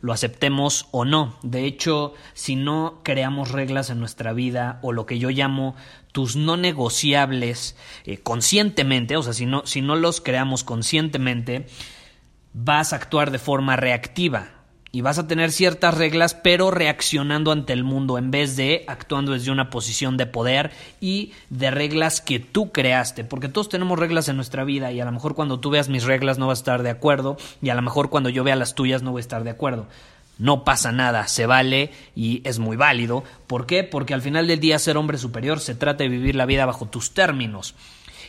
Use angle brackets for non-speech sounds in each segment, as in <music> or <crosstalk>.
lo aceptemos o no. De hecho, si no creamos reglas en nuestra vida o lo que yo llamo tus no negociables eh, conscientemente, o sea, si no, si no los creamos conscientemente, vas a actuar de forma reactiva y vas a tener ciertas reglas, pero reaccionando ante el mundo en vez de actuando desde una posición de poder y de reglas que tú creaste, porque todos tenemos reglas en nuestra vida y a lo mejor cuando tú veas mis reglas no vas a estar de acuerdo y a lo mejor cuando yo vea las tuyas no voy a estar de acuerdo. No pasa nada, se vale y es muy válido. ¿Por qué? Porque al final del día ser hombre superior se trata de vivir la vida bajo tus términos.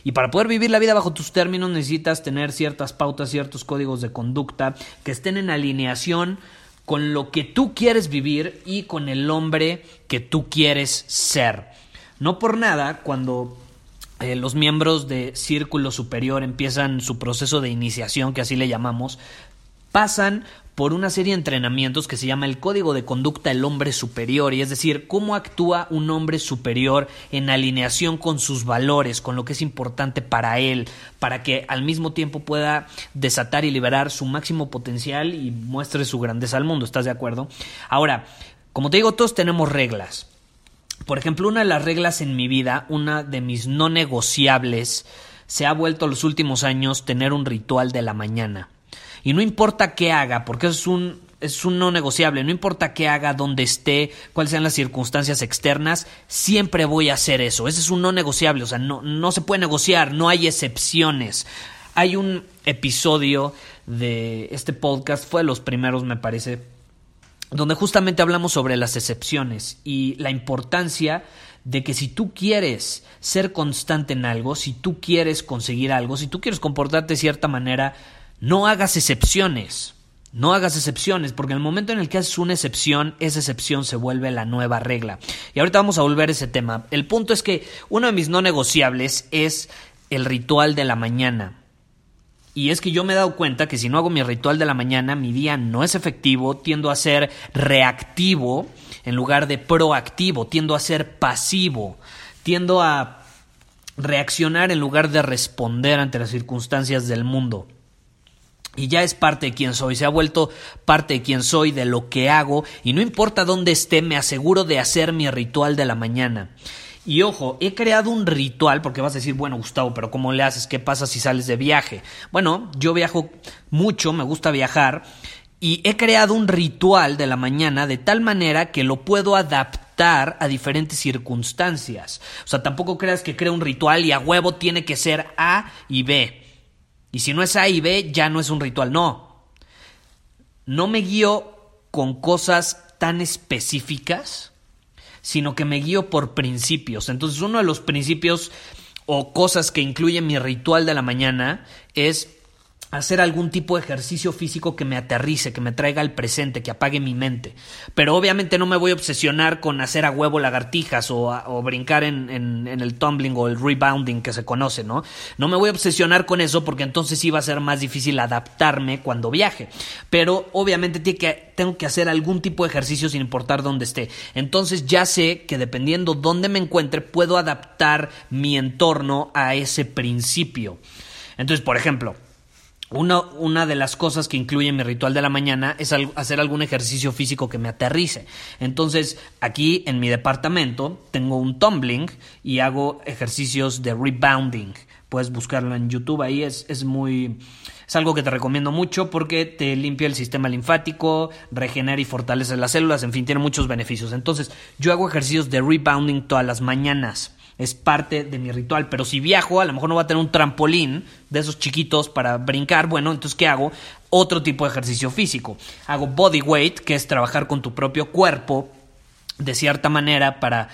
Y para poder vivir la vida bajo tus términos necesitas tener ciertas pautas, ciertos códigos de conducta que estén en alineación con lo que tú quieres vivir y con el hombre que tú quieres ser. No por nada, cuando eh, los miembros de Círculo Superior empiezan su proceso de iniciación, que así le llamamos, pasan por una serie de entrenamientos que se llama el Código de Conducta del Hombre Superior, y es decir, cómo actúa un hombre superior en alineación con sus valores, con lo que es importante para él, para que al mismo tiempo pueda desatar y liberar su máximo potencial y muestre su grandeza al mundo. ¿Estás de acuerdo? Ahora, como te digo, todos tenemos reglas. Por ejemplo, una de las reglas en mi vida, una de mis no negociables, se ha vuelto los últimos años tener un ritual de la mañana. Y no importa qué haga, porque es un, es un no negociable, no importa qué haga, dónde esté, cuáles sean las circunstancias externas, siempre voy a hacer eso. Ese es un no negociable, o sea, no, no se puede negociar, no hay excepciones. Hay un episodio de este podcast, fue de los primeros me parece, donde justamente hablamos sobre las excepciones y la importancia de que si tú quieres ser constante en algo, si tú quieres conseguir algo, si tú quieres comportarte de cierta manera, no hagas excepciones. No hagas excepciones, porque en el momento en el que haces una excepción, esa excepción se vuelve la nueva regla. Y ahorita vamos a volver a ese tema. El punto es que uno de mis no negociables es el ritual de la mañana. Y es que yo me he dado cuenta que si no hago mi ritual de la mañana, mi día no es efectivo, tiendo a ser reactivo en lugar de proactivo, tiendo a ser pasivo, tiendo a reaccionar en lugar de responder ante las circunstancias del mundo y ya es parte de quien soy, se ha vuelto parte de quien soy, de lo que hago, y no importa dónde esté, me aseguro de hacer mi ritual de la mañana. Y ojo, he creado un ritual, porque vas a decir, bueno, Gustavo, pero ¿cómo le haces? ¿Qué pasa si sales de viaje? Bueno, yo viajo mucho, me gusta viajar, y he creado un ritual de la mañana de tal manera que lo puedo adaptar a diferentes circunstancias. O sea, tampoco creas que creo un ritual y a huevo tiene que ser A y B. Y si no es A y B, ya no es un ritual. No. No me guío con cosas tan específicas, sino que me guío por principios. Entonces, uno de los principios o cosas que incluye mi ritual de la mañana es hacer algún tipo de ejercicio físico que me aterrice, que me traiga al presente, que apague mi mente. Pero obviamente no me voy a obsesionar con hacer a huevo lagartijas o, brincar en, en, el tumbling o el rebounding que se conoce, ¿no? No me voy a obsesionar con eso porque entonces sí va a ser más difícil adaptarme cuando viaje. Pero obviamente tengo que hacer algún tipo de ejercicio sin importar dónde esté. Entonces ya sé que dependiendo dónde me encuentre puedo adaptar mi entorno a ese principio. Entonces, por ejemplo, una, de las cosas que incluye mi ritual de la mañana es hacer algún ejercicio físico que me aterrice. Entonces, aquí en mi departamento tengo un tumbling y hago ejercicios de rebounding. Puedes buscarlo en YouTube, ahí es, es muy Es algo que te recomiendo mucho porque te limpia el sistema linfático, regenera y fortalece las células, en fin, tiene muchos beneficios. Entonces, yo hago ejercicios de rebounding todas las mañanas. Es parte de mi ritual, pero si viajo, a lo mejor no voy a tener un trampolín de esos chiquitos para brincar. Bueno, entonces, ¿qué hago? Otro tipo de ejercicio físico. Hago body weight, que es trabajar con tu propio cuerpo de cierta manera para,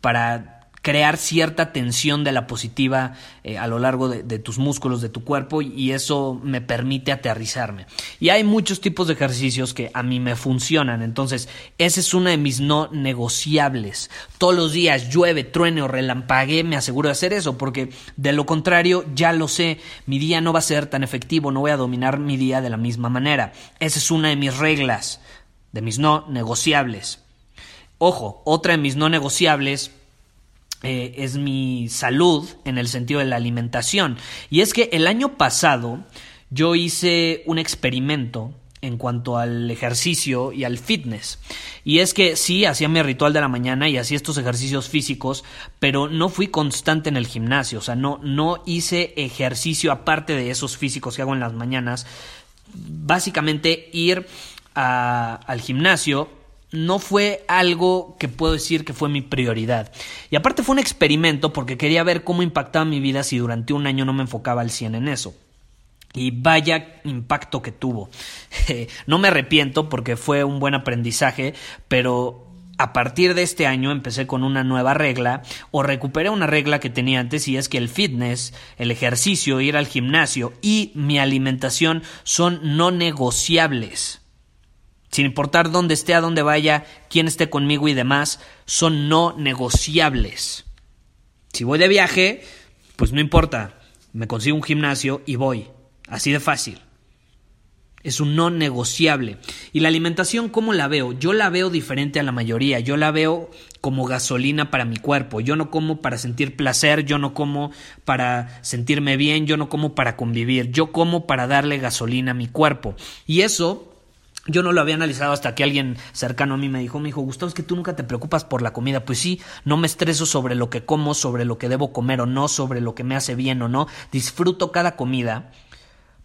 para crear cierta tensión de la positiva eh, a lo largo de, tus músculos, de tu cuerpo, y eso me permite aterrizarme. Y hay muchos tipos de ejercicios que a mí me funcionan, entonces ese es uno de mis no negociables. Todos los días llueve, truene o relampague, me aseguro de hacer eso, porque de lo contrario ya lo sé, mi día no va a ser tan efectivo, no voy a dominar mi día de la misma manera. Esa es una de mis reglas, de mis no negociables. Ojo, otra de mis no negociables eh, es mi salud en el sentido de la alimentación. Y es que el año pasado yo hice un experimento en cuanto al ejercicio y al fitness. Y es que sí, hacía mi ritual de la mañana y hacía estos ejercicios físicos, pero no fui constante en el gimnasio, o sea, no, no hice ejercicio aparte de esos físicos que hago en las mañanas. Básicamente ir al gimnasio no fue algo que puedo decir que fue mi prioridad. Y aparte fue un experimento porque quería ver cómo impactaba mi vida si durante un año no me enfocaba al 100 en eso. Y vaya impacto que tuvo. <laughs> no me arrepiento porque fue un buen aprendizaje, pero a partir de este año empecé con una nueva regla o recuperé una regla que tenía antes y es que el fitness, el ejercicio, ir al gimnasio y mi alimentación son no negociables sin importar dónde esté, a dónde vaya, quién esté conmigo y demás, son no negociables. Si voy de viaje, pues no importa, me consigo un gimnasio y voy. Así de fácil. Es un no negociable. Y la alimentación, ¿cómo la veo? Yo la veo diferente a la mayoría. Yo la veo como gasolina para mi cuerpo. Yo no como para sentir placer, yo no como para sentirme bien, yo no como para convivir. Yo como para darle gasolina a mi cuerpo. Y eso yo no lo había analizado hasta que alguien cercano a mí me dijo, me dijo, Gustavo, es que tú nunca te preocupas por la comida. Pues sí, no me estreso sobre lo que como, sobre lo que debo comer o no, sobre lo que me hace bien o no. Disfruto cada comida,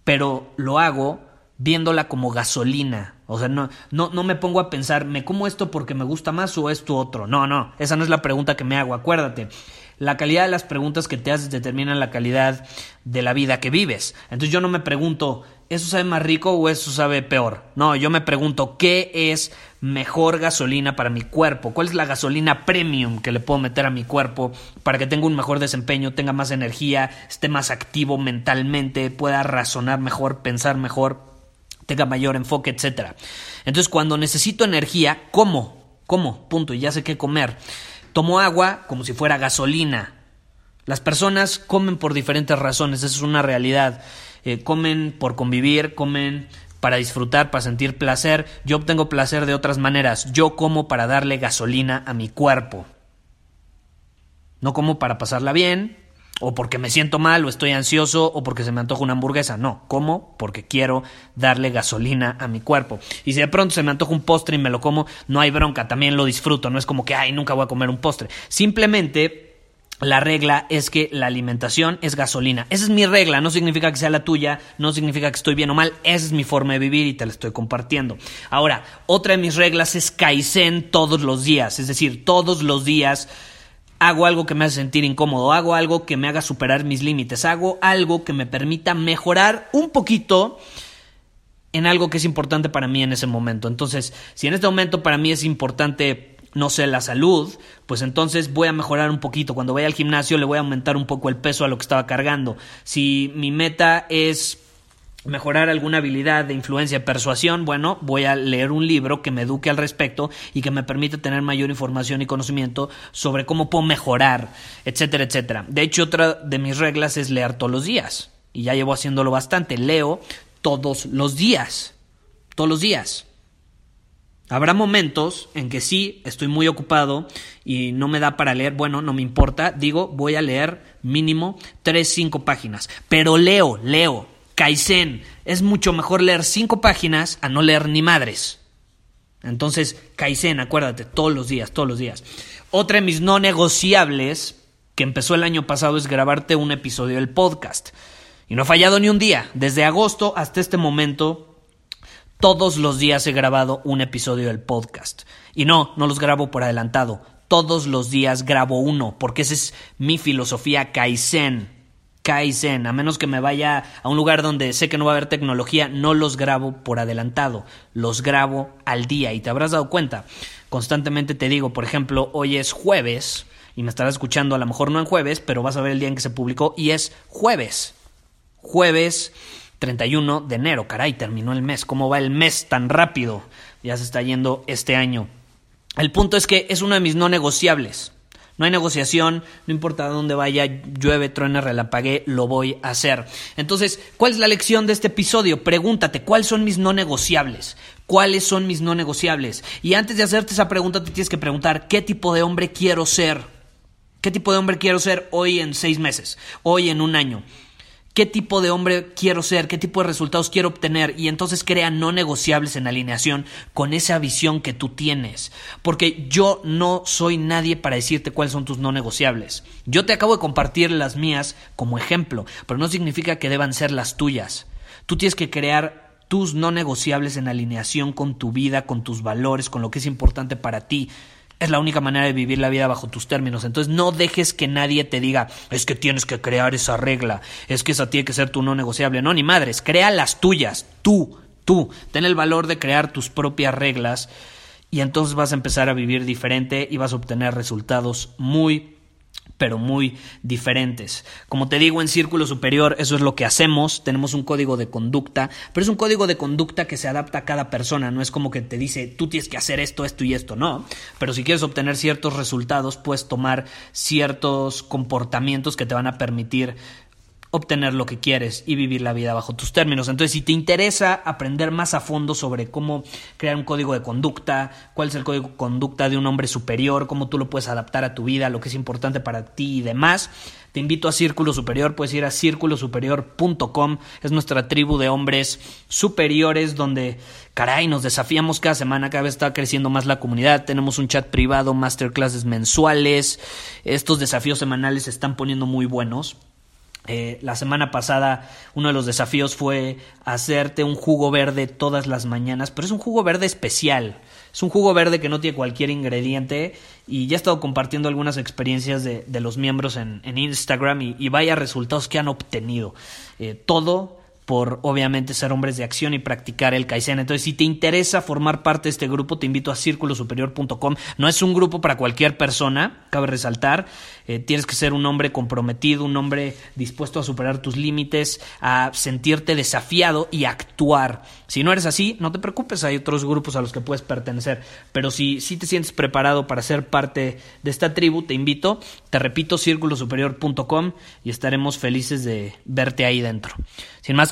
pero lo hago viéndola como gasolina. O sea, no, no, no me pongo a pensar, ¿me como esto porque me gusta más o esto otro? No, no, esa no es la pregunta que me hago, acuérdate. La calidad de las preguntas que te haces determina la calidad de la vida que vives. Entonces yo no me pregunto, ¿eso sabe más rico o eso sabe peor? No, yo me pregunto, ¿qué es mejor gasolina para mi cuerpo? ¿Cuál es la gasolina premium que le puedo meter a mi cuerpo para que tenga un mejor desempeño, tenga más energía, esté más activo mentalmente, pueda razonar mejor, pensar mejor, tenga mayor enfoque, etcétera? Entonces cuando necesito energía, ¿cómo? ¿Cómo? Punto, y ya sé qué comer. Tomo agua como si fuera gasolina. Las personas comen por diferentes razones, eso es una realidad. Eh, comen por convivir, comen para disfrutar, para sentir placer. Yo obtengo placer de otras maneras. Yo como para darle gasolina a mi cuerpo. No como para pasarla bien, o porque me siento mal, o estoy ansioso, o porque se me antoja una hamburguesa. No, como porque quiero darle gasolina a mi cuerpo. Y si de pronto se me antoja un postre y me lo como, no hay bronca, también lo disfruto. No es como que, ay, nunca voy a comer un postre. Simplemente la regla es que la alimentación es gasolina. Esa es mi regla, no significa que sea la tuya, no significa que estoy bien o mal, esa es mi forma de vivir y te la estoy compartiendo. Ahora, otra de mis reglas es Kaizen todos los días, es decir, todos los días hago algo que me hace sentir incómodo, hago algo que me haga superar mis límites, hago algo que me permita mejorar un poquito en algo que es importante para mí en ese momento. Entonces, si en este momento para mí es importante, no sé, la salud, pues entonces voy a mejorar un poquito. Cuando vaya al gimnasio le voy a aumentar un poco el peso a lo que estaba cargando. Si mi meta es mejorar alguna habilidad de influencia, persuasión, bueno, voy a leer un libro que me eduque al respecto y que me permita tener mayor información y conocimiento sobre cómo puedo mejorar, etcétera, etcétera. De hecho, otra de mis reglas es leer todos los días y ya llevo haciéndolo bastante. Leo todos los días, todos los días. Habrá momentos en que sí, estoy muy ocupado y no me da para leer, bueno, no me importa, digo, voy a leer mínimo 3, 5 páginas, pero leo, leo, Kaizen, es mucho mejor leer cinco páginas a no leer ni madres. Entonces, Kaizen, acuérdate, todos los días, todos los días. Otra de mis no negociables que empezó el año pasado es grabarte un episodio del podcast. Y no he fallado ni un día. Desde agosto hasta este momento, todos los días he grabado un episodio del podcast. Y no, no los grabo por adelantado. Todos los días grabo uno, porque esa es mi filosofía Kaizen. Kaizen, a menos que me vaya a un lugar donde sé que no va a haber tecnología, no los grabo por adelantado, los grabo al día y te habrás dado cuenta. Constantemente te digo, por ejemplo, hoy es jueves y me estarás escuchando a lo mejor no en jueves, pero vas a ver el día en que se publicó y es jueves. Jueves 31 de enero, caray, terminó el mes. ¿Cómo va el mes tan rápido? Ya se está yendo este año. El punto es que es uno de mis no negociables. No hay negociación, no importa dónde vaya, llueve, truena, relampagué, lo voy a hacer. Entonces, ¿cuál es la lección de este episodio? Pregúntate, ¿cuáles son mis no negociables? ¿Cuáles son mis no negociables? Y antes de hacerte esa pregunta, te tienes que preguntar, ¿qué tipo de hombre quiero ser? ¿Qué tipo de hombre quiero ser hoy en seis meses? Hoy en un año? Qué tipo de hombre quiero ser, qué tipo de resultados quiero obtener y entonces crea no negociables en alineación con esa visión que tú tienes. Porque yo no soy nadie para decirte cuáles son tus no negociables. Yo te acabo de compartir las mías como ejemplo, pero no significa que deban ser las tuyas. Tú tienes que crear tus no negociables en alineación con tu vida, con tus valores, con lo que es importante para ti es la única manera de vivir la vida bajo tus términos. Entonces no dejes que nadie te diga, es que tienes que crear esa regla, es que esa tiene que ser tu no negociable. No, ni madres, crea las tuyas, tú, tú. Ten el valor de crear tus propias reglas y entonces vas a empezar a vivir diferente y vas a obtener resultados muy pero muy diferentes. Como te digo, en Círculo Superior eso es lo que hacemos, tenemos un código de conducta, pero es un código de conducta que se adapta a cada persona, no es como que te dice tú tienes que hacer esto, esto y esto, no, pero si quieres obtener ciertos resultados, puedes tomar ciertos comportamientos que te van a permitir obtener lo que quieres y vivir la vida bajo tus términos. Entonces, si te interesa aprender más a fondo sobre cómo crear un código de conducta, cuál es el código de conducta de un hombre superior, cómo tú lo puedes adaptar a tu vida, lo que es importante para ti y demás, te invito a Círculo Superior, puedes ir a círculosuperior.com, es nuestra tribu de hombres superiores donde, caray, nos desafiamos cada semana, cada vez está creciendo más la comunidad, tenemos un chat privado, masterclasses mensuales, estos desafíos semanales se están poniendo muy buenos. Eh, la semana pasada uno de los desafíos fue hacerte un jugo verde todas las mañanas, pero es un jugo verde especial. Es un jugo verde que no tiene cualquier ingrediente y ya he estado compartiendo algunas experiencias de, los miembros en, Instagram y, vaya resultados que han obtenido. Eh, todo por obviamente ser hombres de acción y practicar el Kaizen. Entonces, si te interesa formar parte de este grupo, te invito a círculosuperior.com. No es un grupo para cualquier persona, cabe resaltar. Eh, tienes que ser un hombre comprometido, un hombre dispuesto a superar tus límites, a sentirte desafiado y actuar. Si no eres así, no te preocupes, hay otros grupos a los que puedes pertenecer. Pero si, si te sientes preparado para ser parte de esta tribu, te invito, te repito, círculosuperior.com y estaremos felices de verte ahí dentro. Sin más